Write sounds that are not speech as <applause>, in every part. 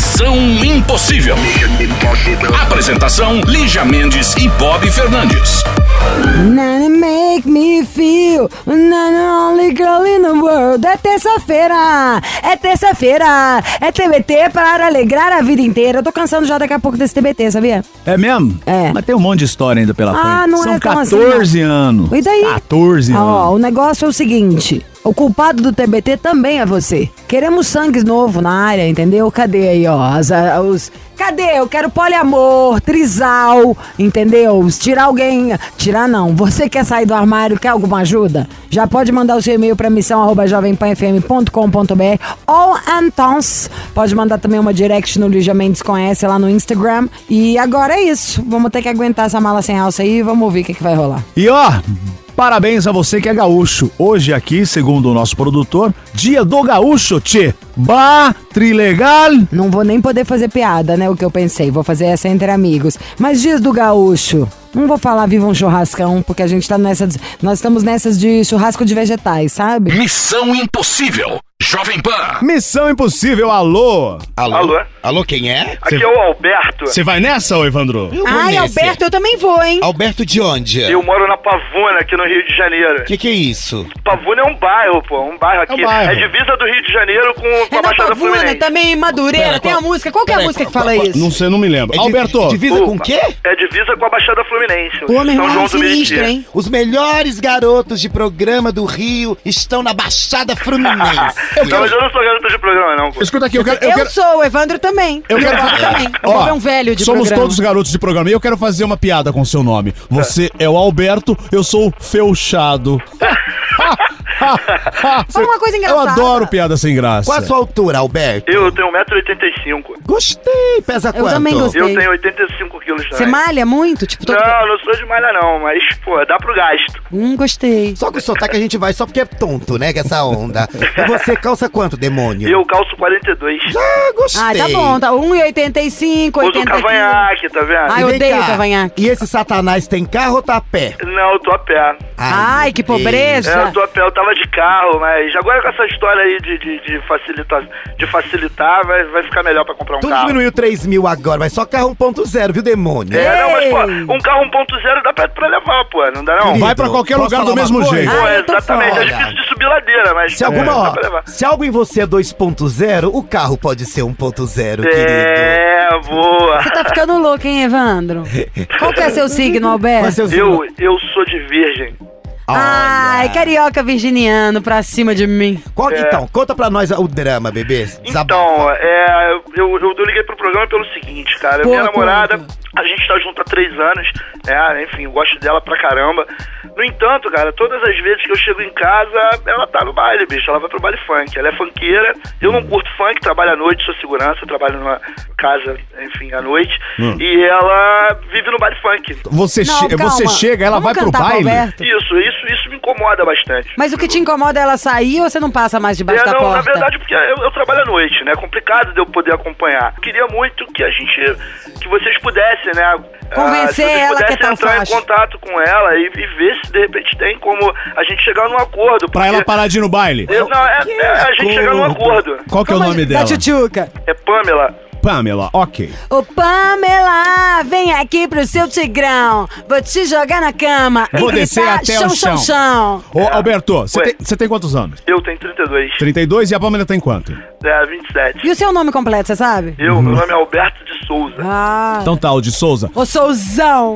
Missão Impossível. Apresentação: Lígia Mendes e Bob Fernandes. Nana make me feel Nana only girl in the world É terça-feira, é terça-feira É TBT para alegrar a vida inteira Eu tô cansando já daqui a pouco desse TBT, sabia? É mesmo? É. Mas tem um monte de história ainda pela Ah, frente. não São é tão 14 anos. E daí? 14 anos. Ó, o negócio é o seguinte o culpado do TBT também é você. Queremos sangue novo na área, entendeu? Cadê aí, ó? As, os, cadê? Eu quero poliamor, trisal, entendeu? Tirar alguém. Tirar não. Você quer sair do armário, quer alguma ajuda? Já pode mandar o seu e-mail para missão arroba jovempanfm.com.br ou então pode mandar também uma direct no Lígia Mendes Conhece lá no Instagram. E agora é isso. Vamos ter que aguentar essa mala sem alça aí e vamos ouvir o que, que vai rolar. E ó, parabéns a você que é gaúcho. Hoje aqui, segundo o nosso produtor, dia do gaúcho, tchê. Bah, trilegal. Não vou nem poder fazer piada, né? O que eu pensei. Vou fazer essa entre amigos. Mas dias do gaúcho. Não vou falar viva um churrascão, porque a gente tá nessas. Nós estamos nessas de churrasco de vegetais, sabe? Missão Impossível. Jovem Pan. Missão impossível, alô. Alô? Alô? Alô, quem é? Aqui é o Alberto. Você vai nessa, ô Evandro? Eu vou Ai, nesse. Alberto, eu também vou, hein? Alberto de onde? Eu moro na Pavuna, aqui no Rio de Janeiro. Que que é isso? Pavuna é um bairro, pô. Um bairro aqui. É um bairro. divisa do Rio de Janeiro com, com É a na Baixada Pavuna, Fluminense. também Madureira, Pera, tem qual- a música. Qual que é a música que fala qual- isso? Não sei, não me lembro. É di- Alberto. Divisa com o quê? É divisa com a Baixada Fluminense. Pô, meu irmão, sinistro, hein? Os melhores garotos de programa do Rio estão na Baixada Fluminense. Não, mas eu não sou garoto de programa, não, pô. Escuta aqui, eu quero. Eu, Eu quero... sou, o Evandro também. Eu quero Evandro também. Eu Ó, ver um velho de Somos programa. todos garotos de programa e eu quero fazer uma piada com o seu nome. Você é o Alberto, eu sou o Feuchado. <laughs> <laughs> Fala uma coisa Eu engraçada. adoro piada sem graça. Qual a sua altura, Alberto? Eu tenho 1,85m. Gostei. Pesa Eu quanto? também gostei. Eu tenho 85 quilos também. Você malha muito? Tipo, todo... Não, não sou de malha não, mas, pô, dá pro gasto. Hum, gostei. Só com o sotaque a gente vai só porque é tonto, né? Que essa onda. E você calça quanto, demônio? Eu calço 42. Ah, gostei. Ah, tá bom. Tá 1,85, Uso 80 cavanhaque, tá vendo? Ai, E eu odeio cá, cavanhaque. E esse satanás tem carro ou tá a pé? Não, eu tô a pé. Ai, meu que pobreza. É, eu tô a pé, eu tava de carro, mas agora com essa história aí de, de, de, facilitar, de facilitar, vai, vai ficar melhor pra comprar um Tu carro. diminuiu 3 mil agora, mas só carro 1.0, viu, demônio? É, não, mas, pô, um carro 1.0 dá pra, pra levar, pô, não dá não? Querido, Vai pra qualquer lugar do mesmo coisa? jeito. Pô, Ah, tô exatamente, é difícil de subir ladeira, mas Se alguma, dá ó, pra levar. se algo em você é 2.0, o carro pode ser 1.0, querido. É, boa. Você tá ficando louco, hein, Evandro? Qual que é seu signo, Alberto? Mas seus Eu, eu sou de virgem. Ai, carioca virginiano pra cima de mim. Qual- Então, conta pra nós o drama, bebê. Desabafa. Então, é, eu, eu, eu liguei pro programa pelo seguinte, cara. Pô, minha namorada, conta. a gente tá junto há três anos, é, enfim, eu gosto dela pra caramba. No entanto, cara, todas as vezes que eu chego em casa, ela tá no baile, bicho. Ela vai pro baile funk. Ela é funkeira. Eu não curto funk, trabalho à noite, sou segurança, trabalho numa casa, enfim, à noite. Hum. E ela vive no baile funk. Você, Não, che- calma. você chega, ela Vamos vai pro cantar pro baile. Alberto? Isso, isso, isso me incomoda bastante. Mas o que te incomoda é ela sair ou você não passa mais debaixo É, da não, porta? na verdade, porque eu, eu trabalho à noite, né? É complicado de eu poder acompanhar. Queria muito que a gente, que vocês pudessem, né? Convencer ah, se vocês ela que é tão entrar fácil. em contato com ela e, e ver se de repente tem como a gente chegar num acordo. Pra ela parar de ir no baile. Eu- não, é, é a gente chegar num acordo. Qual que é o nome dela? Da tchutchuca. É Pamela. Pamela, ok. Ô Pamela, aqui pro seu tigrão. Vou te jogar na cama. e Vou descer gritar, até chão, o chão. chão, chão. Ô, Alberto, você tem, tem quantos anos? Eu tenho 32. 32 e a Pamela tem quanto? É, 27. E o seu nome completo, você sabe? Eu, meu nome é Alberto de Souza. Ah. Então tá, o de Souza. Ô Souzão.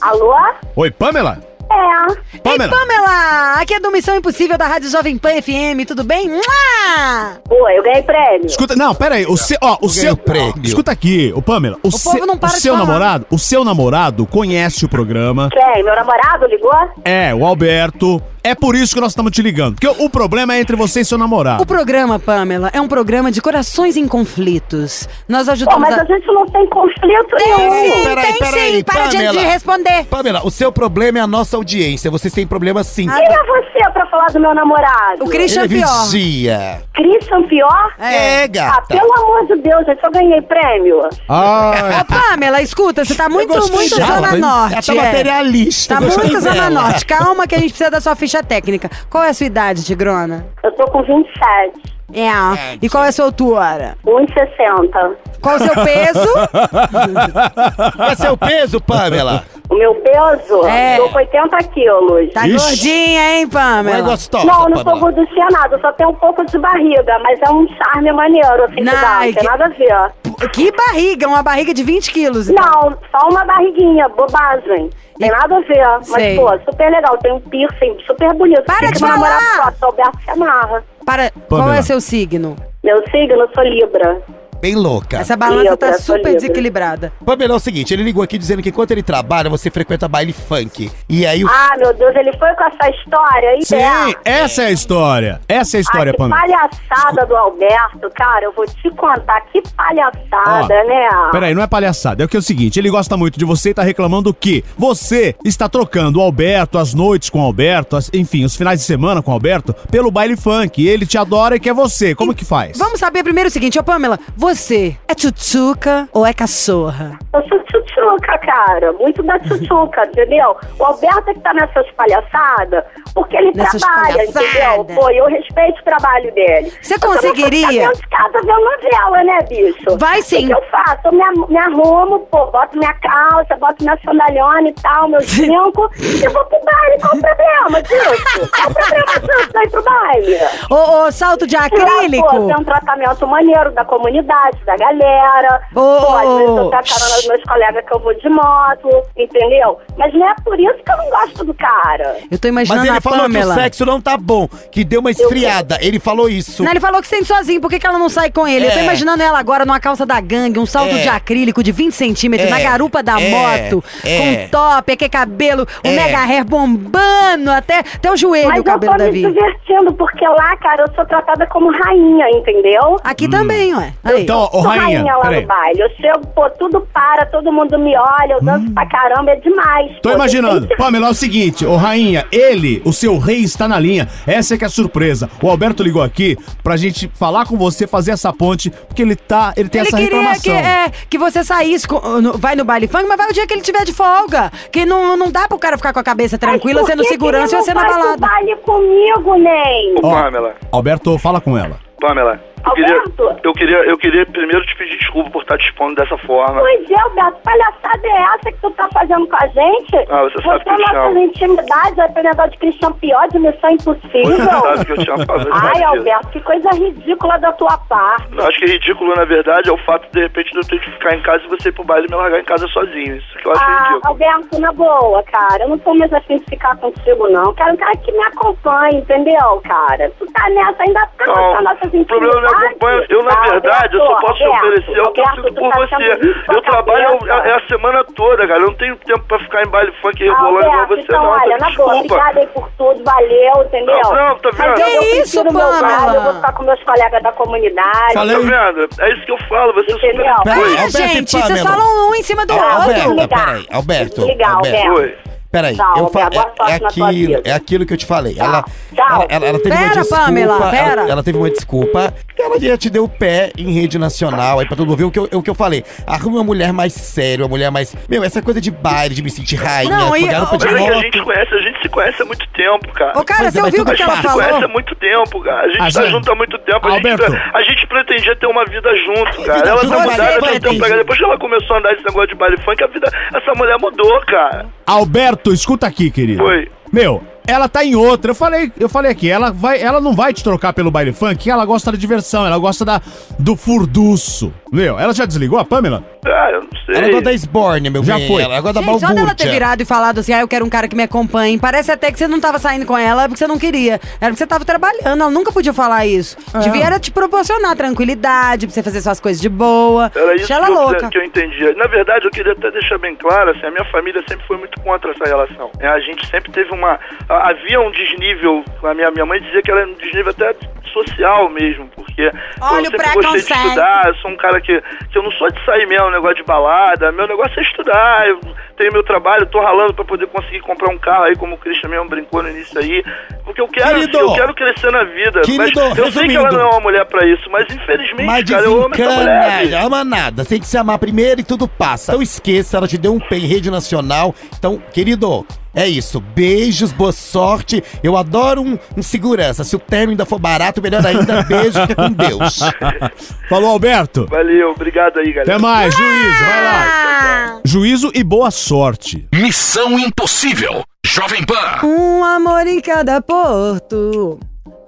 Alô? Oi, Pamela? É. Ei, Pamela. Pamela! Aqui é do Missão Impossível da Rádio Jovem Pan FM, tudo bem? Mua! Pô, eu ganhei prêmio. Escuta, não, pera aí, o seu, ó, o ganhei seu, o prêmio. escuta aqui, o Pamela, o, seu, povo não para o de seu falar. namorado, o seu namorado conhece o programa, Quem? Meu namorado ligou? é, o Alberto, é por isso que nós estamos te ligando, porque o, o problema é entre você e seu namorado. O programa, Pamela, é um programa de corações em conflitos. Nós Pô, ajudamos mas a... a gente não tem conflito Tem nenhum. sim, peraí, tem peraí, sim. Para de, Pamela. de responder. Pamela, o seu problema é a nossa audiência. Vocês têm problema sim. Quem é você pra falar do meu namorado? O Christian Ele Pior. vigia. Christian Pior? É, Ah, gata. pelo amor de Deus, eu ganhei prêmio. Ah, Ô, Pamela, escuta, você tá muito, gostei muito dela, Zona hein? Norte. Tá é. materialista, Tá gostei muito Zona dela. Norte. Calma que a gente precisa da sua ficha técnica. Qual é a sua idade, Tigrona? Eu tô com 27. É. E qual é a sua altura? 1,60. Qual o seu peso? <laughs> Qual é seu peso, Pamela? O meu peso? É. Tô com 80 quilos. Tá Ixi. gordinha, hein, Não é Pamela? gostosa, Não, não sou Pamela. gorduchinha nada, eu só tenho um pouco de barriga, mas é um charme maneiro, assim, que dá, não Nike. tem nada a ver. Que barriga, uma barriga de 20 quilos. Não, só uma barriguinha, bobagem. Tem nada a ver. Mas, Sei. pô, super legal. Tem um piercing super bonito. Para Fica de falar! sócio, Alberto se amarra. Para, qual Pamela. é seu signo? Meu signo, eu sou Libra. Bem louca. Essa balança tá super Libra. desequilibrada. Pamela, é o seguinte, ele ligou aqui dizendo que enquanto ele trabalha, você frequenta baile funk. E aí o... Ah, meu Deus, ele foi com essa história aí, Sim, essa é a história. Essa é a história, ah, que Pamela. palhaçada do Alberto, cara, eu vou te contar, que palhaçada, Ó, né? Peraí, não é palhaçada. É o que é o seguinte, ele gosta muito de você e tá reclamando que você está trocando o Alberto, as noites com o Alberto, as- enfim, os finais de semana com o Alberto, pelo baile funk. E ele te adora e quer você. Como que faz? Vamos saber primeiro o seguinte, ô Pamela, você é tchutchuca ou é cachorra? Eu sou tchutchuca, cara. Muito da tchutchuca, entendeu? O Alberto é que tá nessas palhaçadas porque ele Nessas trabalha, palhaçadas. entendeu? Pô, eu respeito o trabalho dele. Você Eu conseguiria? dentro de casa vendo novela, né, bicho? Vai O sim. que, que eu faço? Eu me, me arrumo, pô, boto minha calça, boto minha sandaliona e tal, meu brinco e vou pro baile. Qual o problema disso? Qual o problema disso aí pro baile? Ô, ô, salto de Pô, acrílico? tem um tratamento maneiro da comunidade, da galera. Ô, Pô, às vezes eu tenho a carona dos meus colegas que eu vou de moto, entendeu? Mas não é por isso que eu não gosto do cara. Eu tô imaginando Mas ele a falou Pamela. que o sexo não tá bom, que deu uma esfriada. Ele falou isso. Não, ele falou que sente sozinho, por que, que ela não sai com ele? Eu tô É. imaginando ela agora numa calça da gangue, um salto É. de acrílico de 20 centímetros, É. na garupa da É. moto, É. com top, aquele cabelo, o É. mega hair bombando até, até o joelho Mas o cabelo eu tô da me Vi. divertindo, porque lá, cara, eu sou tratada como rainha, entendeu? Aqui também, ué. Aí. Então, ô Sou rainha, lá peraí. no baile. Eu chego, pô, tudo para, todo mundo me olha, eu danço pra caramba, é demais. Tô pô. imaginando. Tem que- Pamela, é o seguinte, ô rainha, ele, o seu rei, está na linha. Essa é que é a surpresa. O Alberto ligou aqui pra gente falar com você, fazer essa ponte, porque ele tá, ele tem Ele essa queria reclamação. que, é, que você saísse, com- no- vai no baile funk, mas vai o dia que ele tiver de folga. Que não, não dá pro cara ficar com a cabeça tranquila, sendo segurança e você não na balada. baile comigo, Ney. Ó, Pamela, Alberto, fala com ela. Pamela, eu queria, Alberto? eu, queria, eu queria primeiro te pedir desculpa por estar te expondo dessa forma. Pois é, Alberto, palhaçada é essa que tu tá fazendo com a gente? Ah, você sabe que eu te nossas amo. intimidades, vai ter negócio de Christian Pior, de missão Você impossível. sabe que eu te amo, você Ai. Alberto, que coisa ridícula da tua parte. Eu acho que é ridículo, na verdade, é o fato, de repente, de eu ter que ficar em casa e você ir pro baile e me largar em casa sozinho. Isso que eu acho Ah, ridículo. Alberto, na boa, cara, eu não tô mais afim de ficar contigo, não. Quero um cara que me acompanhe, entendeu, cara? Tu tá nessa, ainda tá Não, nessa nossas o acompanha. Eu, na verdade, eu só posso te oferecer o que eu sinto por tá você. a Eu trabalho cabeça? é a semana toda, cara. Eu não tenho tempo pra ficar em baile funk rebolando igual você, então, não. olha, tá? na boa, obrigada aí por tudo, valeu, entendeu? Não, não, tá vendo? Mas eu isso, Pamela? eu vou ficar com meus colegas da comunidade. Falei. Tá vendo? É isso que eu falo. Você Entendeu? super... É, e gente, vocês falam um em cima do outro. Alberto, peraí, Alberto. Ligar, Alberto. Peraí, Tchau, eu fa- Alberto, boa é, é aquilo, é aquilo que eu te falei. Ela, Tchau. ela, ela, ela teve uma Pera, desculpa. Pamela, pera. Ela, ela teve uma desculpa. Ela já te deu o pé em rede nacional aí pra todo mundo ver o que, eu, o que eu falei. Arrume uma mulher mais séria, uma mulher mais. Meu, essa coisa de baile, de me sentir rainha, Não, e- garupa de que a gente conhece, a gente se conhece há muito tempo, cara. Ô, cara, Pois é, você mas ouviu o que ela passa. se conhece há falou? muito tempo, cara. A gente Ah, tá gente. junto há muito tempo. A gente, Alberto. a gente pretendia ter uma vida junto, cara. vida Ela tá você eu ter- pra ela. Depois que ela começou a andar esse negócio de baile funk, a vida, essa mulher mudou, cara. Alberto, escuta aqui, querido. Oi. Meu, ela tá em outra. Eu falei, eu falei aqui, ela vai, ela não vai te trocar pelo baile funk, ela gosta da diversão, ela gosta da do furduço. Meu, ela já desligou a Pamela? Ah, eu não sei. Ela gosta da Sborne, meu Já bem. foi. Ela gosta da Gente, só dela ter balbúrdia. virado e falado assim, ah, eu quero um cara que me acompanhe. Parece até que você não tava saindo com ela porque você não queria. Era porque você tava trabalhando, ela nunca podia falar isso. É. Devia era te proporcionar tranquilidade, pra você fazer suas coisas de boa. Era isso Deixa ela que, eu, louca. que eu entendia. Na verdade, eu queria até deixar bem claro, assim, a minha família sempre foi muito contra essa relação. É, a gente sempre teve uma... a- Havia um desnível, a minha, minha mãe dizia que era um desnível até social mesmo, porque Olha eu sempre gostei de preconceito. estudar, eu sou um cara que, que eu não sou de sair mesmo, negócio de balada, meu negócio é estudar, eu tenho meu trabalho, tô ralando pra poder conseguir comprar um carro aí, como o Christian mesmo brincou no início aí, porque eu quero, Querido. eu quero crescer na vida, Querido, mas eu sei que ela resumindo. não é uma mulher pra isso, mas infelizmente, Mas cara, eu amo essa mulher. ama nada. Tem que se amar primeiro e tudo passa. Não esqueça, ela te deu um pé em rede nacional. Então, querido, é isso. Beijos, boa sorte. Eu adoro um, um segurança. Se o termo ainda for barato, melhor ainda. Beijo, fica com Deus. <laughs> Falou, Alberto. Valeu, obrigado aí, galera. Até mais, juízo. Vai lá. Juízo e boa sorte. Missão Impossível. Jovem Pan. Um amor em cada porto.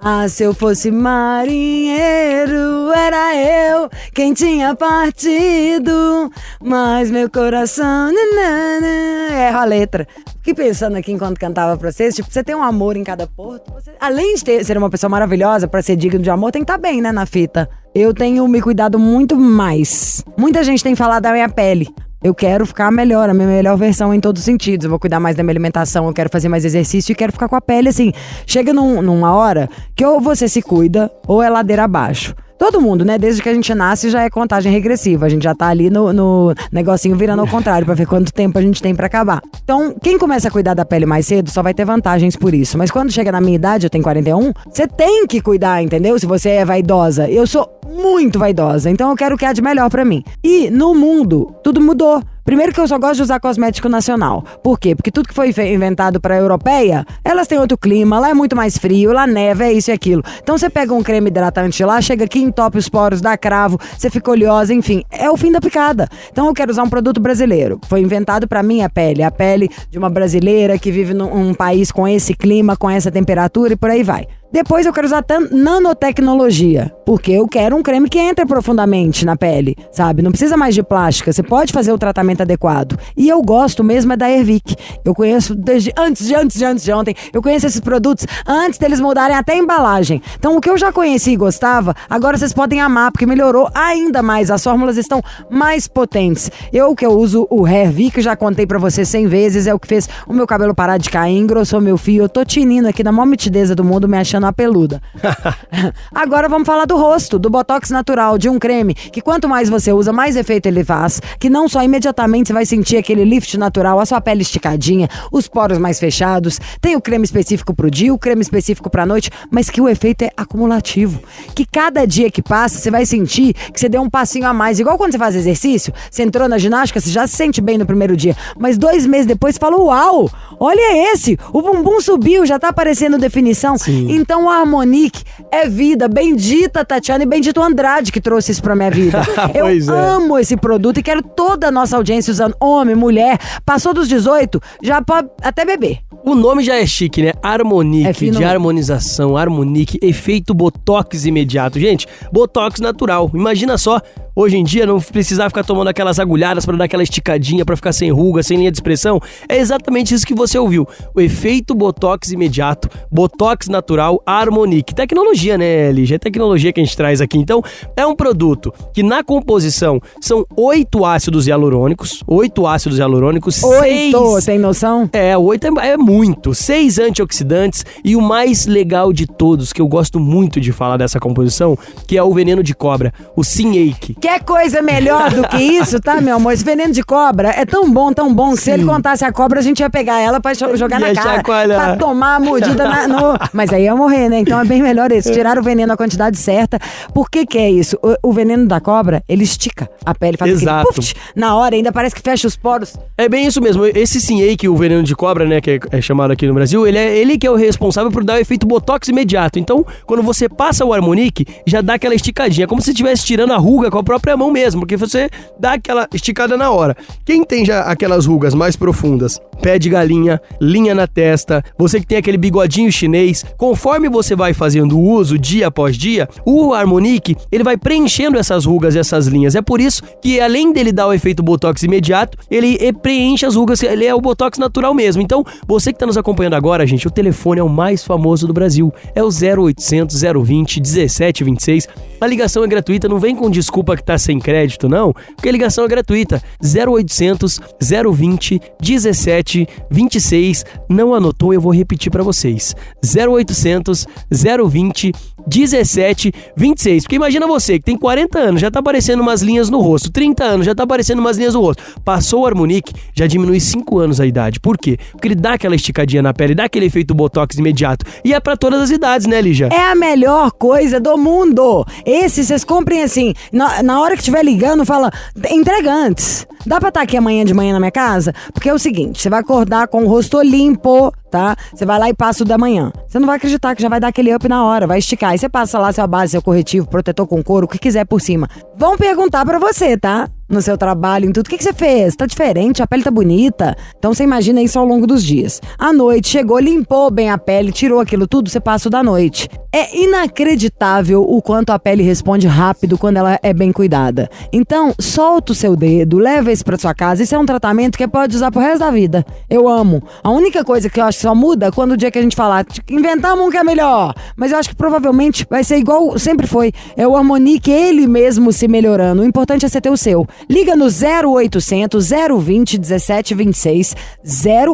Ah, se eu fosse marinheiro, era eu quem tinha partido. Mas meu coração. nanana, Erra a letra. Fiquei pensando aqui enquanto cantava pra vocês. Tipo, você tem um amor em cada porto. você- além de ter- ser uma pessoa maravilhosa, pra ser digno de amor, tem que estar bem, né, na fita. Eu tenho me cuidado muito mais. Muita gente tem falado da minha pele. Eu quero ficar melhor, a minha melhor versão em todos os sentidos. Eu vou cuidar mais da minha alimentação, eu quero fazer mais exercício e quero ficar com a pele assim. Chega num- numa hora que ou você se cuida ou é ladeira abaixo. Todo mundo, né? Desde que a gente nasce já é contagem regressiva. A gente já tá ali no, no negocinho virando ao contrário pra ver quanto tempo a gente tem pra acabar. Então, quem começa a cuidar da pele mais cedo só vai ter vantagens por isso. Mas quando chega na minha idade, eu tenho 41, você tem que cuidar, entendeu? Se você é vaidosa. Eu sou muito vaidosa, então eu quero o que há de melhor pra mim. E no mundo, tudo mudou. Primeiro que eu só gosto de usar cosmético nacional. Por quê? Porque tudo que foi inventado pra europeia, elas têm outro clima, lá é muito mais frio, lá neva, é isso e aquilo. Então você pega um creme hidratante lá, chega aqui, entope os poros, dá cravo, você fica oleosa, enfim, é o fim da picada. Então eu quero usar um produto brasileiro. Foi inventado pra minha pele, a pele de uma brasileira que vive num um país com esse clima, com essa temperatura e por aí vai. Depois eu quero usar nanotecnologia, porque eu quero um creme que entre profundamente na pele, sabe? Não precisa mais de plástica, você pode fazer o tratamento adequado. E eu gosto mesmo é da Ervic. Eu conheço desde antes de antes de antes de ontem. Eu conheço esses produtos antes deles mudarem até a embalagem. Então o que eu já conheci e gostava, agora vocês podem amar, porque melhorou ainda mais. As fórmulas estão mais potentes. Eu que eu uso o Hervic, já contei pra você 100 vezes, é o que fez o meu cabelo parar de cair, engrossou meu fio. Eu tô tinindo aqui na maior mitideza do mundo, me achando uma peluda. <laughs> Agora vamos falar do rosto, do Botox natural, de um creme que quanto mais você usa, mais efeito ele faz. Que não só imediatamente você vai sentir aquele lift natural, a sua pele esticadinha, os poros mais fechados. Tem o creme específico pro dia, o creme específico pra noite, mas que o efeito é acumulativo. Que cada dia que passa, você vai sentir que você deu um passinho a mais. Igual quando você faz exercício, você entrou na ginástica, você já se sente bem no primeiro dia. Mas dois meses depois você fala: Uau! Olha esse! O bumbum subiu, já tá aparecendo definição. Então o Harmonique é vida. Bendita Tatiana e bendito Andrade que trouxe isso pra minha vida. <laughs> Eu Pois é. amo esse produto e quero toda a nossa audiência usando homem, mulher. Passou dos 18, já pode até beber. O nome já é chique, né? Harmonique, É de harmonização, Harmonique, efeito Botox imediato. Gente, Botox natural. Imagina só, hoje em dia não precisar ficar tomando aquelas agulhadas pra dar aquela esticadinha, pra ficar sem ruga, sem linha de expressão. É exatamente isso que você ouviu. O efeito Botox imediato, Botox natural, Harmonique. Tecnologia, né, Lígia? É tecnologia que a gente traz aqui. Então, é um produto que na composição são oito ácidos hialurônicos, oito ácidos hialurônicos, Oito, seis tem noção? é, oito é, é muito. Seis antioxidantes e o mais legal de todos, que eu gosto muito de falar dessa composição, que é o veneno de cobra, o Sinake. Quer coisa melhor do que isso, tá, meu amor? Esse veneno de cobra é tão bom, tão bom, que se ele contasse a cobra, a gente ia pegar ela pra jo- jogar Ia na cara. chacoalhar. Pra tomar a mordida na- no... Mas aí ia morrer, né? Então é bem melhor esse. Tirar o veneno na quantidade certa. Por que que é isso? O, o veneno da cobra, ele estica a pele, faz Exato. aquele puff, na hora, ainda parece que fecha os poros. É bem isso mesmo. Esse Sinake, o veneno de cobra, né, que é, é chamado aqui no Brasil, ele é ele que é o responsável por dar o efeito botox imediato. Então, quando você passa o Harmonique, já dá aquela esticadinha, como se estivesse tirando a ruga com a própria mão mesmo, porque você dá aquela esticada na hora. Quem tem já aquelas rugas mais profundas, pé de galinha, linha na testa, você que tem aquele bigodinho chinês, conforme você vai fazendo uso dia após dia, o Harmonic, ele vai preenchendo essas rugas e essas linhas. É por isso que além dele dar o efeito botox imediato, ele preenche as rugas, ele é o botox natural mesmo. Então, você que está nos acompanhando agora, gente, o telefone é o mais famoso do Brasil. É o 0800 020 1726. A ligação é gratuita, não vem com desculpa que tá sem crédito, não, porque a ligação é gratuita. 0800 020 1726. Não anotou, eu vou repetir para vocês. 0800 020 1726. Porque imagina você que tem 40 anos, já tá aparecendo umas linhas no rosto, 30 anos, já tá aparecendo umas linhas no rosto. Passou o Harmonic, já diminui 5 anos a idade. Por quê? Porque ele dá aquela esticadinha na pele, dá aquele efeito botox imediato. E é para todas as idades, né, Lígia? É a melhor coisa do mundo. Esse vocês comprem assim. Na, na hora que estiver ligando, fala, entrega antes. Dá pra estar aqui amanhã de manhã na minha casa? Porque é o seguinte, você vai acordar com o rosto limpo, tá? Você vai lá e passa o da manhã. Você não vai acreditar que já vai dar aquele up na hora, vai esticar. Aí você passa lá seu base, seu corretivo, protetor com couro, o que quiser por cima. Vão perguntar pra você, tá? No seu trabalho, em tudo. O que, que você fez? Tá diferente, a pele tá bonita. Então você imagina isso ao longo dos dias. À noite, chegou, limpou bem a pele, tirou aquilo tudo, você passa o da noite. É inacreditável o quanto a pele responde rápido quando ela é bem cuidada. Então, solta o seu dedo, leva isso pra sua casa. Isso é um tratamento que pode usar pro resto da vida. Eu amo. A única coisa que eu acho que só muda quando o dia que a gente falar, "Tipo, inventamos um que é melhor. Mas eu acho que provavelmente vai ser igual sempre foi. É o Harmonique ele mesmo se melhorando. O importante é você ter o seu. Liga no 0800 020 1726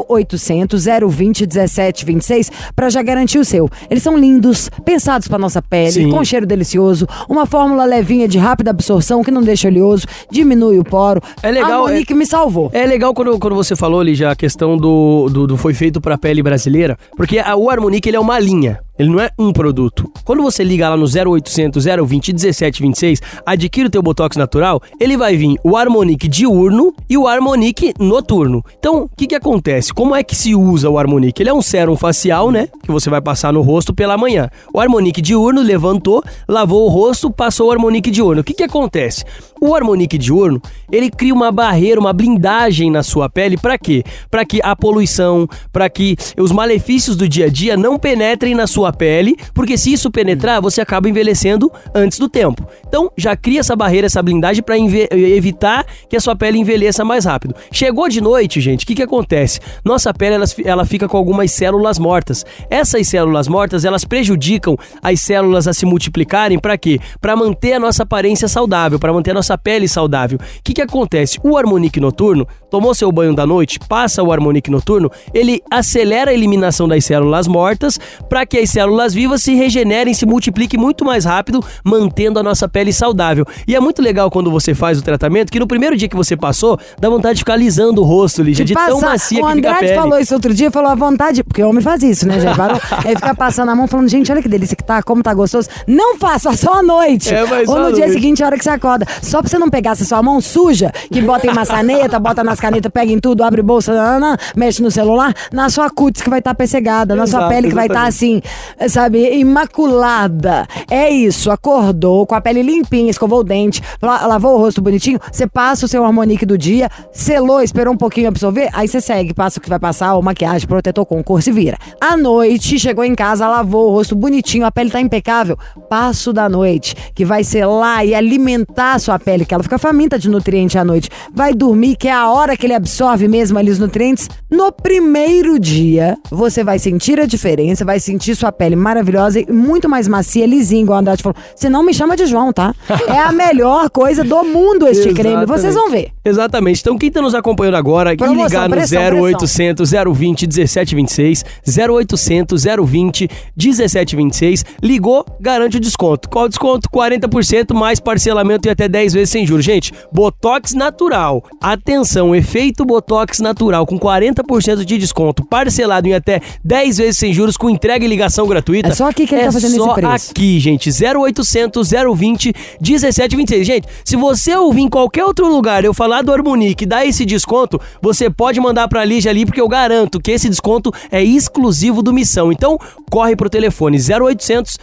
0800 020 1726 pra já garantir o seu. Eles são lindos, pensados pra nossa pele, Sim. com cheiro delicioso, uma fórmula levinha de rápida absorção que não deixa oleoso, diminui o poro. É legal, A Monique me salvou. É legal quando, quando você falou ali já a questão do, do, do foi feito pra pele brasileira, porque a, o Harmonic ele é uma linha. Ele não é um produto. Quando você liga lá no 0800 020 1726, adquire o teu Botox natural, ele vai vir o Harmonic diurno e o Harmonic noturno. Então, o que que acontece? Como é que se usa o Harmonic? Ele é um sérum facial, né? Que você vai passar no rosto pela manhã. O Harmonic diurno levantou, lavou o rosto, passou o Harmonic diurno. O que que acontece? O Harmonic diurno, ele cria uma barreira, uma blindagem na sua pele para quê? Para que a poluição, para que os malefícios do dia a dia não penetrem na sua pele, porque se isso penetrar, você acaba envelhecendo antes do tempo. Então, já cria essa barreira, essa blindagem para evitar que a sua pele envelheça mais rápido. Chegou de noite, gente, o que que acontece? Nossa pele ela, ela fica com algumas células mortas. Essas células mortas, elas prejudicam as células a se multiplicarem para quê? Para manter a nossa aparência saudável, para manter a nossa pele saudável. O que que acontece? O Harmonic noturno, tomou seu banho da noite, passa o Harmonic noturno, ele acelera a eliminação das células mortas para que as células vivas se regenerem, se multipliquem muito mais rápido, mantendo a nossa pele saudável. E é muito legal quando você faz o tratamento, que no primeiro dia que você passou, dá vontade de ficar alisando o rosto, Lígia, de, tão passar- macia o que fica a Andrade pele. falou isso outro dia, falou à vontade, porque o homem faz isso, né, gente? Parou, <laughs> Aí fica passando a mão falando, gente, olha que delícia que tá, como tá gostoso. Não faça, só à noite. É, Ou no dia noite. seguinte, a hora que você acorda. Só pra você não pegar essa sua mão suja, que bota em maçaneta, bota nas canetas, pega em tudo, abre bolsa, nanana, mexe no celular, na sua cutis que vai estar pessegada, na sua pele que vai estar assim, sabe, imaculada. É isso, acordou com a pele limpinha, escovou o dente, la- lavou o rosto bonitinho, você passa o seu harmonique do dia, selou, esperou um pouquinho absorver, aí você segue, passa o que vai passar, ou maquiagem, protetor com cor, se vira. À noite, chegou em casa, lavou o rosto bonitinho, a pele tá impecável, passo da noite, que vai selar e alimentar a sua pele, que ela fica faminta de nutriente à noite. Vai dormir, que é a hora que ele absorve mesmo ali os nutrientes. No primeiro dia, você vai sentir a diferença, vai sentir sua pele maravilhosa e muito mais macia, lisinha, igual a Andrade falou. Você não me chama de João, tá? <laughs> É a melhor coisa do mundo este creme, vocês vão ver. Exatamente. Então, quem tá nos acompanhando agora e Promoção, ligar no pressão, pressão. 0800 020 1726, 0800 020 1726, ligou, garante o desconto. Qual o desconto? 40% mais parcelamento e até 10 vezes sem juros. Gente, Botox natural. Atenção, efeito Botox natural com 40% de desconto, parcelado em até 10 vezes sem juros com entrega e ligação gratuita. É só aqui que ele é tá fazendo esse só preço. aqui, gente. 0800 020 1726. Gente, se você ouvir em qualquer outro lugar eu falar do Harmonique dá esse desconto, você pode mandar pra Lígia ali, porque eu garanto que esse desconto é exclusivo do Missão. Então, corre pro telefone 0800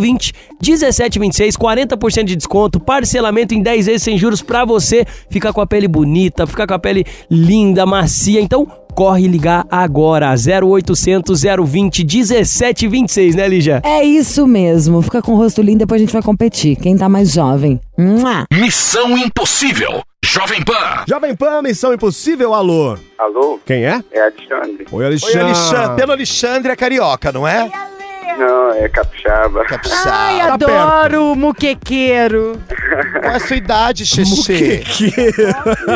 020 1726, 40% de desconto, parcelamento em 10 vezes sem juros pra você ficar com a pele bonita, ficar com a pele linda, macia. Então, corre ligar agora, 0800 020 1726, né, Lígia? É isso mesmo. Fica com o rosto lindo, depois a gente vai competir. Quem tá mais jovem. Mua. Missão Impossível. Jovem Pan. Jovem Pan, Missão Impossível, alô. Alô? Quem é? É Alexandre. Oi, Oi, Alexandre. Alexandre. Pelo Alexandre é carioca, não é? Não, é Capixaba. Capixaba. Ai, Tá perto. adoro muquequeiro. Qual é a sua idade, Xexê? <laughs>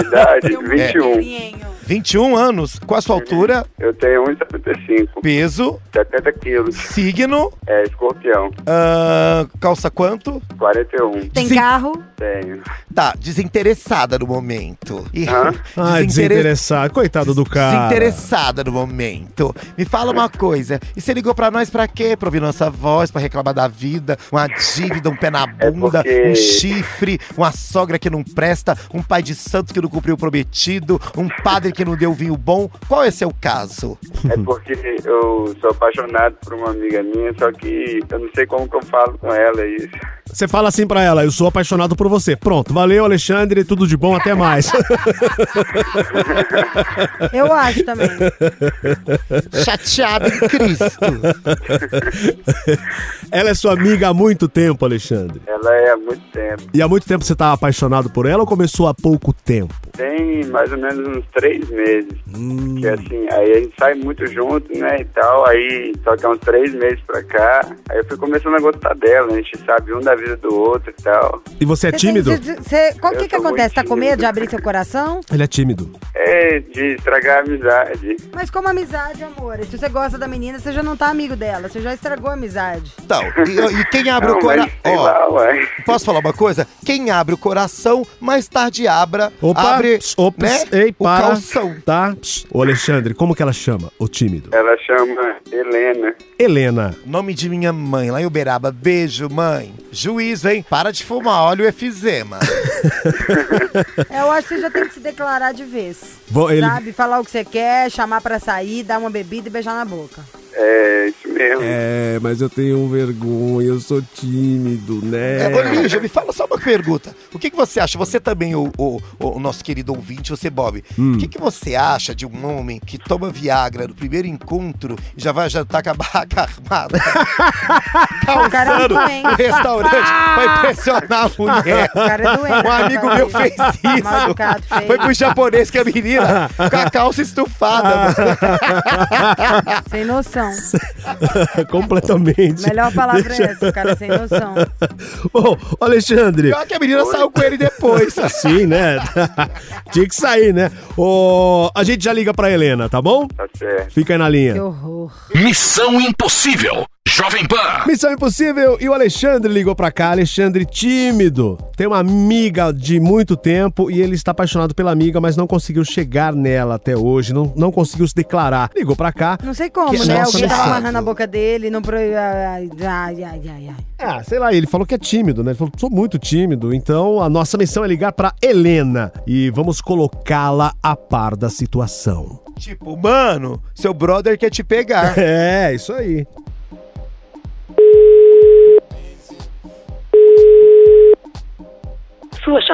Idade, 21. 21 anos. Qual a sua altura? Eu tenho 1,75. Peso? 70 quilos. Signo? É escorpião. ah, calça quanto? 41. Tem Sim. carro? Tenho. Tá, desinteressada no momento. E- Hã? <laughs> Ai, desinteressado. Coitado do cara. Desinteressada no momento. Me fala uma coisa. E você ligou pra nós pra quê? Pra ouvir nossa voz, pra reclamar da vida, uma dívida, um pé na <laughs> bunda, porque- um chifre, uma sogra que não presta, um pai de santo que não cumpriu o prometido, um padre que não deu vinho bom. Qual é seu caso? É porque eu sou apaixonado por uma amiga minha, só que eu não sei como que eu falo com ela isso. Você fala assim pra ela, eu sou apaixonado por você. Pronto, valeu, Alexandre, tudo de bom, até mais. <laughs> Eu acho também. Chateado em Cristo. <laughs> ela é sua amiga há muito tempo, Alexandre. Ela é há muito tempo. E há muito tempo você tá apaixonado por ela ou começou há pouco tempo? Tem mais ou menos uns três meses. Hum. Que assim, aí a gente sai muito junto, né, e tal. Aí, só que há uns três meses pra cá, aí eu fui começando a gostar dela. A gente sabe um da vida do outro e tal. E você é tímido? você- você- qual Eu que que acontece? Tá com medo de abrir seu coração? Ele é tímido. É de estragar a amizade. Mas como amizade, amor? Se você gosta da menina, você já não tá amigo dela. Você já estragou a amizade. Então, e, e quem abre Não, o coração. ué. Posso falar uma coisa? Quem abre o coração, mais tarde abra, Opa, abre ops, né, ei, o para. Tá? Pss, Ô, Alexandre, como que ela chama? O tímido. Ela chama Helena. Helena. Nome de minha mãe, lá em Uberaba. Beijo, mãe. Juízo, hein? Para de fumar, olha o efizema. <laughs> Eu acho que você já tem que se declarar de vez. Vou- ele- Sabe? Falar o que você quer, chamar pra sair, dar uma bebida e beijar na boca. É, isso mesmo. É, mas eu tenho vergonha, eu sou tímido, né? É, ô, Lígia, me fala só uma pergunta. O que, que você acha? Você também, o, o- o nosso querido ouvinte, você, Bob. Hum. O que, que você acha de um homem que toma Viagra no primeiro encontro e já vai jantar com a barraca <laughs> armada? <laughs> O é Calçando no restaurante pra impressionar a mulher. O cara é doente. Um amigo Tá meu aí. fez isso. Machucado, feio. Foi pro japonês que a menina com a calça estufada. mano. Sem noção. <laughs> Completamente. Melhor palavra Deixa- é essa, o cara sem noção. Ô, Alexandre. Pior que a menina saiu com ele depois. <laughs> Assim, né? <laughs> Tinha que sair, né? Ô, a gente já liga pra Helena, tá bom? Tá certo. Fica aí na linha. Que horror. Missão Impossível. Jovem Pan. Missão Impossível e o Alexandre ligou pra cá. Alexandre tímido. Tem uma amiga de muito tempo e ele está apaixonado pela amiga, mas não conseguiu chegar nela até hoje, não, não conseguiu se declarar. Ligou pra cá. Não sei como, Que né? nossa, Alguém tava amarrando a boca dele, não pro... Ai, ai, ai, ai, ai. Ah, sei lá, ele falou que é tímido, né? Ele falou, sou muito tímido. Então a nossa missão é ligar pra Helena e vamos colocá-la a par da situação. Tipo, mano, seu brother quer te pegar. <laughs> É, isso aí.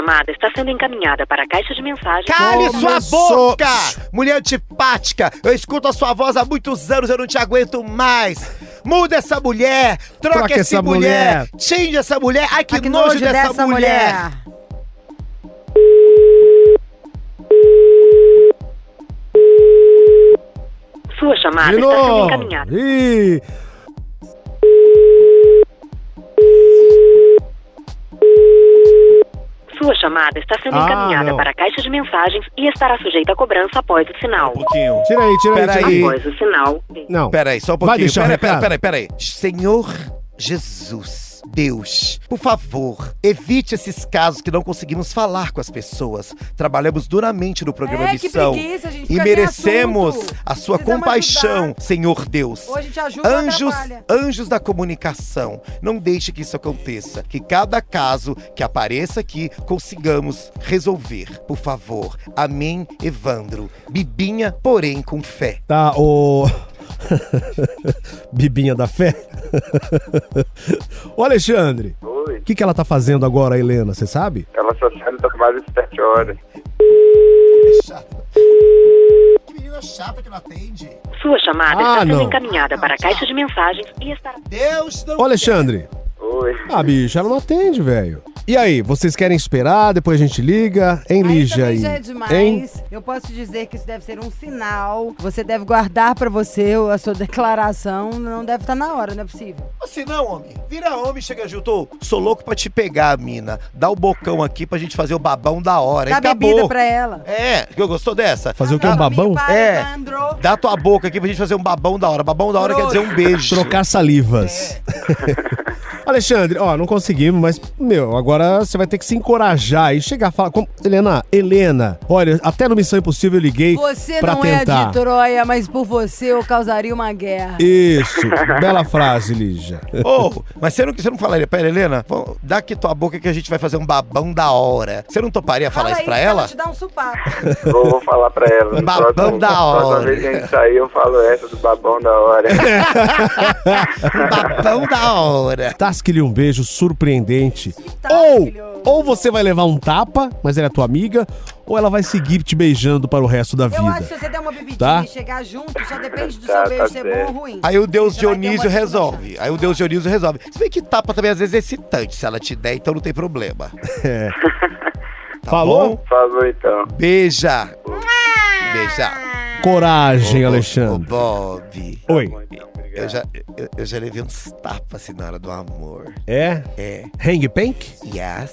Chamada está sendo encaminhada para a caixa de mensagem. Cale sua boca! Mulher antipática, eu escuto a sua voz há muitos anos, eu não te aguento mais. Muda essa mulher, troca, Troca essa mulher, mulher. change essa mulher. Ai, que, Ah, que nojo, dessa, mulher. Sua chamada De está sendo novo. encaminhada. Ih, Sua chamada está sendo Ah, encaminhada não. para a caixa de mensagens e estará sujeita a cobrança após o sinal. Um pouquinho. tira aí, tira aí, Pera tira aí. aí. Após o sinal. Não. Peraí, só um Vai pouquinho. Peraí, peraí, recado? peraí, peraí. Senhor Jesus, Deus, por favor, evite esses casos que não conseguimos falar com as pessoas. Trabalhamos duramente no programa É, que Missão preguiça, a gente e merecemos a sua Precisamos compaixão, ajudar. Senhor Deus. Ou a gente ajuda ou Anjos, anjos da comunicação, não deixe que isso aconteça. Que cada caso que apareça aqui consigamos resolver. Por favor. Amém, Evandro. Bibinha, porém com fé. Tá, o. <laughs> Bibinha da fé? <laughs> Ô Alexandre, Oi. o que, que ela tá fazendo agora, Helena? Você sabe? Ela só do trabalho às 7 horas. Chata. Que menina chata que não atende. Sua chamada Ah, está sendo não. encaminhada para a caixa de mensagens e estará... Deus não Ô Alexandre. Oi. Ah, bicho, ela não atende, velho. E aí, vocês querem esperar? Depois a gente liga? Hein, Aí Lígia? aí? já é demais. Hein? Eu posso te dizer que isso deve ser um sinal. Você deve guardar pra você a sua declaração. Não deve estar na hora, não é possível. Assim não, homem. Vira homem, chega junto. Sou louco pra te pegar, mina. Dá o bocão aqui pra gente fazer o babão da hora. Dá e acabou. bebida pra ela. É, que eu gostou dessa? Fazer o quê? Um babão? É. Dá tua boca aqui pra gente fazer um babão da hora. Babão da hora quer dizer um beijo. Trocar salivas. <laughs> Alexandre, ó, não conseguimos, mas, meu, agora você vai ter que se encorajar e chegar a falar. com- Helena, Helena, olha, até no Missão Impossível eu liguei Você pra não tentar. é de Troia, mas por você eu causaria uma guerra. Isso, <laughs> bela frase, Lígia. Ô, mas você não, você não falaria pra ela, Helena? Dá aqui tua boca que a gente vai fazer um babão da hora. Você não toparia falar Fala isso pra ela? Ela te dá um supapo. <laughs> Vou, vou falar pra ela. No Babão próximo- da hora. vez que a gente sair, eu falo essa do babão da hora. <laughs> babão da hora. Tasque-lhe um beijo surpreendente. Tasque-lhe Ou, ou você vai levar um tapa, mas ela é tua amiga, ou ela vai seguir te beijando para o resto da Eu acho que vida. se você der uma bebidinha Tá? e chegar junto, só depende do Tá, seu tá beijo ser bom ou ruim. Aí o Deus Você Dionísio resolve. Aí o Deus Dionísio resolve. Se bem que tapa também às vezes é excitante. Se ela te der, então não tem problema. É. <laughs> Tá Falou? bom? Falou então. Beija. Beija. Coragem, Ô, Alexandre. Bob. Oi. Eu obrigado. já, eu, eu já levei uns tapas assim na hora do amor. É? É. Hang Pank? Yes,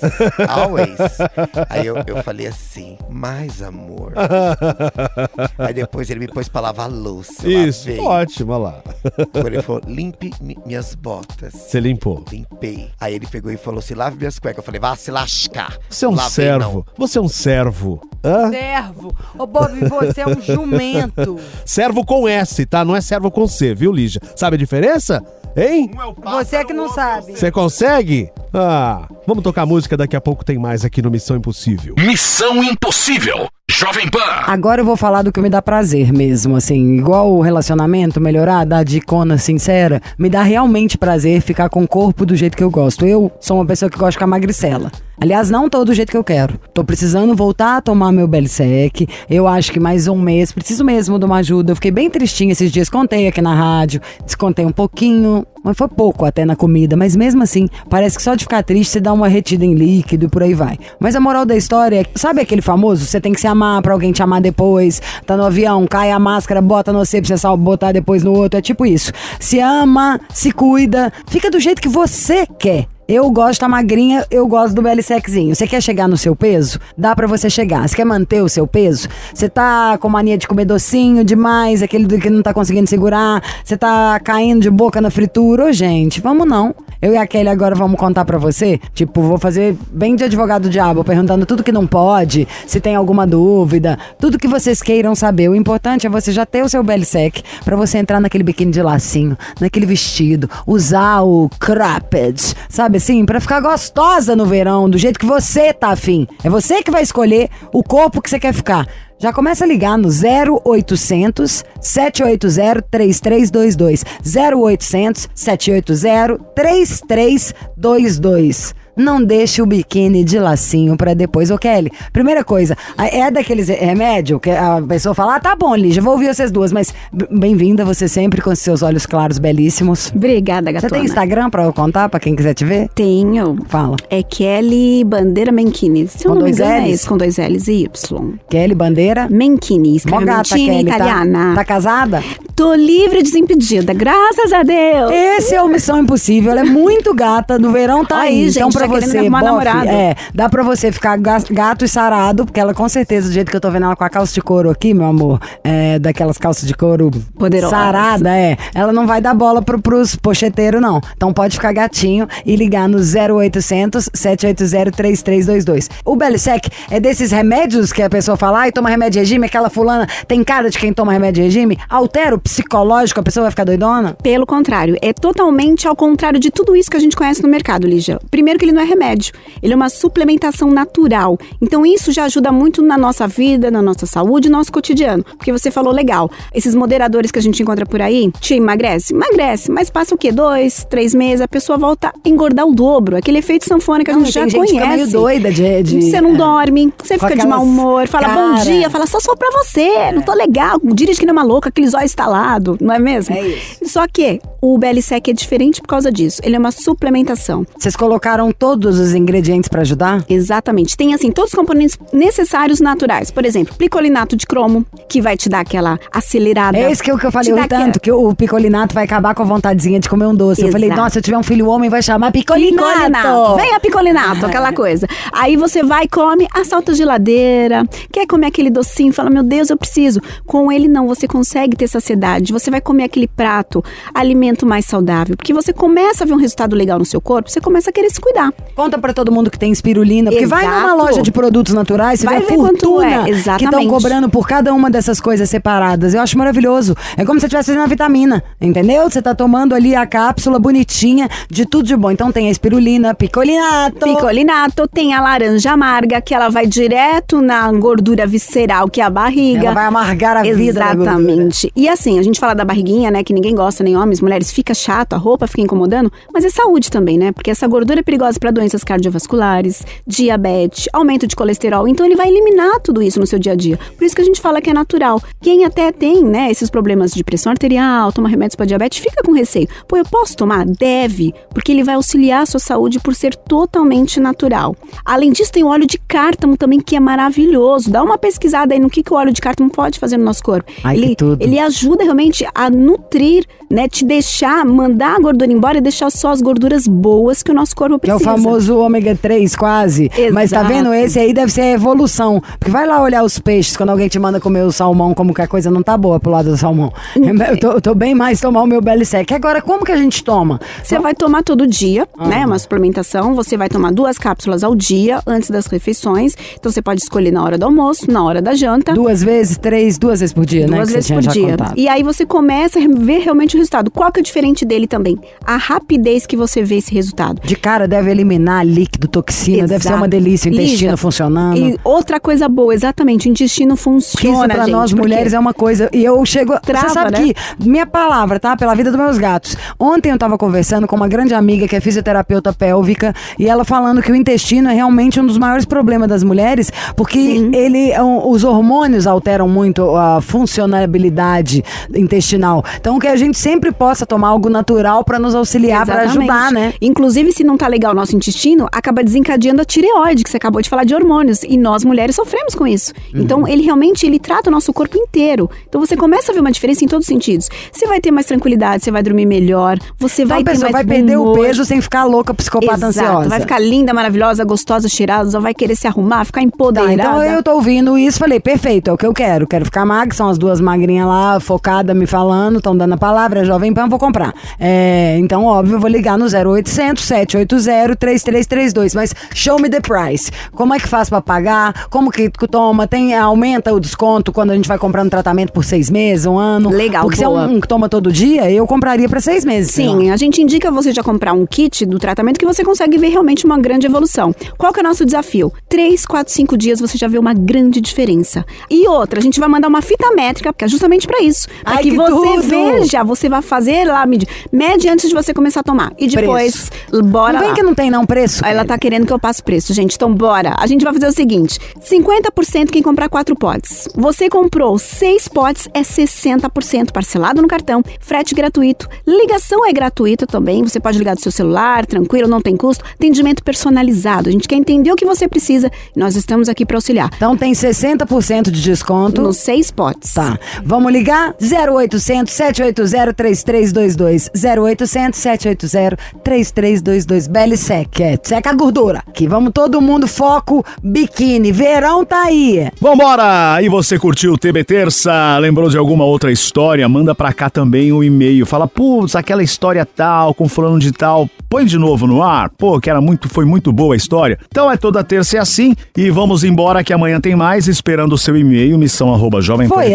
always. <laughs> Aí eu, eu falei assim, mais amor. <laughs> Aí depois ele me pôs pra lavar louça. Isso, lavei. ótimo, olha lá. Quando ele falou, limpe mi- minhas botas. Você limpou. Limpei. Aí ele pegou e falou assim, lave minhas cuecas. Eu falei, vá se lascar. Você é um Lavei, servo. Você é um servo. Hã? Servo. Ô, Bob, você é um jumento. Servo com S, tá? Não é servo com C, viu, Lígia? Sabe a diferença? Hein? Você é que não sabe. Você consegue? Ah, vamos tocar música, daqui a pouco tem mais aqui no Missão Impossível. Missão Impossível. Jovem Pan. Agora eu vou falar do que me dá prazer mesmo, assim, igual o relacionamento melhorar, dar dicona sincera, me dá realmente prazer ficar com o corpo do jeito que eu gosto. Eu sou uma pessoa que gosta de ficar magricela. Aliás, não tô do jeito que eu quero. Tô precisando voltar a tomar meu Belisec. Eu acho que mais um mês, preciso mesmo de uma ajuda. Eu fiquei bem tristinha esses dias, contei aqui na rádio, descontei um pouquinho, mas foi pouco até na comida, mas mesmo assim, parece que só de ficar triste você dá uma retida em líquido e por aí vai. Mas a moral da história é, sabe aquele famoso, você tem que se amar pra alguém te amar depois, tá no avião, cai a máscara, bota no você pra você botar depois no outro, é tipo isso. Se ama, se cuida, fica do jeito que você quer. Eu gosto da magrinha, eu gosto do belissexinho. Você quer chegar no seu peso? Dá pra você chegar. Você quer manter o seu peso? Você tá com mania de comer docinho demais, aquele do que não tá conseguindo segurar? Você tá caindo de boca na fritura? Ô, gente, vamos não. Eu e a Kelly agora vamos contar pra você. Tipo, vou fazer bem de advogado diabo, perguntando tudo que não pode, se tem alguma dúvida, tudo que vocês queiram saber. O importante é você já ter o seu belly-sec pra você entrar naquele biquíni de lacinho, naquele vestido, usar o cropped, sabe assim? Pra ficar gostosa no verão, do jeito que você tá afim. É você que vai escolher o corpo que você quer ficar. Já começa a ligar no 0800 780 3322. 0800 780 3322. Não deixe o biquíni de lacinho pra depois. Ô, Kelly, primeira coisa, é daqueles remédio que a pessoa fala: ah, tá bom, Lígia, vou ouvir vocês duas, mas bem-vinda você sempre com seus olhos claros belíssimos. Obrigada, Você gatona. tem Instagram pra eu contar, pra quem quiser te ver? Tenho. Fala. É Kelly Bandeira Menchini. Se eu Com me dois engano, é Ls? isso, com dois L's e Y. Kelly Bandeira. Menchini, escreve gata, Kelly. Tá, italiana. tá casada? Tô livre e desimpedida, graças a Deus. Esse é o Missão Impossível. Ela é muito gata. No verão tá aí. Aí, Então gente, pra você, me arrumar bofe, namorado. é, dá pra você ficar ga- gato e sarado, porque ela com certeza, do jeito que eu tô vendo ela com a calça de couro aqui, meu amor, é, daquelas calças de couro Poderosas. sarada, é, ela não vai dar bola pro, pros pocheteiros, não. Então pode ficar gatinho e ligar no 0800 780 3322. O Belisec é desses remédios que a pessoa fala, ai, toma remédio de regime, aquela fulana tem cara de quem toma remédio de regime, altera o psicológico, a pessoa vai ficar doidona? Pelo contrário, é totalmente ao contrário de tudo isso que a gente conhece no mercado, Lígia. Primeiro que ele não é remédio, ele é uma suplementação natural. Então isso já ajuda muito na nossa vida, na nossa saúde, no nosso cotidiano. Porque você falou legal, esses moderadores que a gente encontra por aí, te emagrece? Emagrece, mas passa o quê? Dois, três meses, a pessoa volta a engordar o dobro. Aquele efeito sanfona que a Não, gente tem já gente conhece. fica meio doida de- de- Você não é. dorme, você Com fica de mau humor, fala bom cara. dia, fala só só pra você, não tô legal, dirige que nem uma louca, aqueles olhos estalados, não é mesmo? É isso. Só que o BLSEC é diferente por causa disso. Ele é uma suplementação. Vocês colocaram todos os ingredientes pra ajudar? Exatamente. Tem, assim, todos os componentes necessários naturais. Por exemplo, plicolinato de cromo, que vai te dar aquela acelerada. É isso que eu, que eu falei tanto, que o picolinato vai acabar com a vontadezinha de comer um doce. Eu falei, Exato. nossa, se eu tiver um filho homem, vai chamar picolinato. Picolinato. Venha picolinato, aquela <laughs> coisa. Aí você vai come, assalta a geladeira, quer comer aquele docinho, fala, meu Deus, eu preciso. Com ele não, você consegue ter saciedade, você vai comer aquele prato, alimento mais saudável. Porque você começa a ver um resultado legal no seu corpo, você começa a querer se cuidar. Conta pra todo mundo que tem espirulina, porque vai numa Exato. loja de produtos naturais, você Vai vê a fortuna é, que estão cobrando por cada uma dessas coisas separadas. Eu acho maravilhoso. É como se você estivesse fazendo uma vitamina, entendeu? Você tá tomando ali a cápsula bonitinha de tudo de bom. Então tem a espirulina, picolinato. Picolinato tem a laranja amarga, que ela vai direto na gordura visceral, que é a barriga. Ela vai amargar a vida. Exatamente. E assim, a gente fala da barriguinha, né, que ninguém gosta, nem homens, mulheres, fica chato, a roupa fica incomodando, mas é saúde também, né? Porque essa gordura é perigosa para doenças cardiovasculares, diabetes, aumento de colesterol. Então ele vai eliminar tudo isso no seu dia a dia. Por isso que a gente fala que é natural. Quem até tem, né, esses problemas de pressão arterial, toma remédios para diabetes, fica com receio. Pô, eu posso tomar? Deve, porque ele vai auxiliar a sua saúde por ser totalmente natural. Além disso, tem o óleo de cártamo também, que é maravilhoso. Dá uma pesquisada aí no que, que o óleo de cártamo pode fazer no nosso corpo. Ai, ele, ele ajuda realmente a nutrir, né, te deixar, mandar a gordura embora e deixar só as gorduras boas que o nosso corpo é precisa. Famoso ômega 3, quase. Mas tá Exato. vendo? Esse aí deve ser a evolução. Porque vai lá olhar os peixes quando alguém te manda comer o salmão, como que a coisa não tá boa pro lado do salmão. <laughs> Eu tô, eu tô bem mais tomar o meu Belisec. Agora, como que a gente toma? Você vai tomar todo dia, Ah. né? Uma suplementação. Você vai tomar duas cápsulas ao dia antes das refeições. Então você pode escolher na hora do almoço, na hora da janta. Duas vezes, três, duas vezes por dia, né? Duas vezes por dia. contado. E aí você começa a ver realmente o resultado. Qual que é o diferente dele também? A rapidez que você vê esse resultado. De cara, deve eliminar líquido, toxina, deve ser Exato. uma delícia, o intestino Lígia, funcionando. E outra coisa boa, exatamente, o intestino funciona, isso pra gente, nós porque- mulheres é uma coisa. E eu chego. Trava, você sabe né? que minha palavra, tá? Pela vida dos meus gatos. Ontem eu tava conversando com uma grande amiga que é fisioterapeuta pélvica e ela falando que o intestino é realmente um dos maiores problemas das mulheres, porque ele, é um- os hormônios alteram muito a funcionalidade intestinal. Então que a gente sempre possa tomar algo natural pra nos auxiliar, pra Exatamente. ajudar, né? Inclusive, se não tá legal nosso intestino, acaba desencadeando a tireoide, que você acabou de falar de hormônios. E nós mulheres sofremos com isso. Uhum. Então, ele realmente ele trata o nosso corpo inteiro. Então, você começa a ver uma diferença em todos os sentidos. Você vai ter mais tranquilidade, você vai dormir melhor, você Então vai a ter mais vai perder o humor. peso sem ficar louca, psicopata Exato. ansiosa. Vai ficar linda, maravilhosa, gostosa, cheirosa, vai querer se arrumar, ficar Tá, empoderada. então eu tô ouvindo isso, falei, perfeito, é o que eu quero. Quero ficar magra, são as duas magrinhas lá, focada, me falando, estão dando a palavra, Jovem Pan, vou comprar. É, então, óbvio, eu vou ligar no 0800 780 3332, mas show me the price. Como é que faz pra pagar? Como que toma? Tem, aumenta o desconto quando a gente vai comprando tratamento por seis meses, um ano? Legal, Porque se é boa. um que toma todo dia, eu compraria pra seis meses. Sim, a gente indica você já comprar um kit do tratamento que você consegue ver realmente uma grande evolução. Qual que é o nosso desafio? Três, quatro, cinco dias você já vê uma grande diferença. E outra, a gente vai mandar uma fita métrica, que é justamente pra isso. Pra Ai, que, que você tudo! veja, você vai fazer lá, mede, mede antes de você começar a tomar. E depois, bora Não vem lá. que não tem não preço. Ela tá querendo que eu passe preço, gente. Então, bora. A gente vai fazer o seguinte: 50% quem comprar quatro potes. Você comprou seis potes, é 60% parcelado no cartão, frete gratuito, ligação é gratuita também. Você pode ligar do seu celular, tranquilo, não tem custo. Atendimento personalizado. A gente quer entender o que você precisa. e Nós estamos aqui para auxiliar. Então tem 60% de desconto. Nos seis potes. Tá. Vamos ligar? 0800 780 3322. 0800 780 3322. Belisec. É, seca a gordura. Que vamos todo mundo foco biquíni. Verão tá aí. Vambora! E você curtiu o TB Terça? Lembrou de alguma outra história? Manda pra cá também o um e-mail. Fala, putz, aquela história tal, com fulano de tal. Põe de novo no ar. Pô, que era muito, foi muito boa a história. Então é toda terça é assim. E vamos embora que amanhã tem mais, esperando o seu e-mail, missão arroba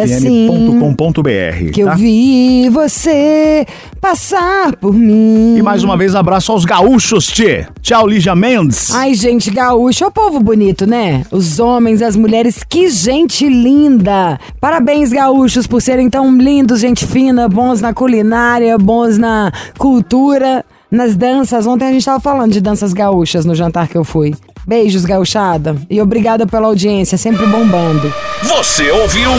assim que eu tá? vi você passar por mim. E mais uma vez, abraço aos gaúchos, tchê. Tchau, Lígia Mendes. Ai, gente, gaúcho, é o povo bonito, né? Os homens, as mulheres, que gente linda. Parabéns, gaúchos, por serem tão lindos, gente fina, bons na culinária, bons na cultura, nas danças. Ontem a gente tava falando de danças gaúchas no jantar que eu fui. Beijos, gauchada. E obrigada pela audiência, sempre bombando. Você ouviu?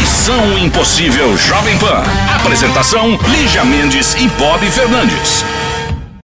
Missão Impossível Jovem Pan. Apresentação: Lígia Mendes e Bob Fernandes.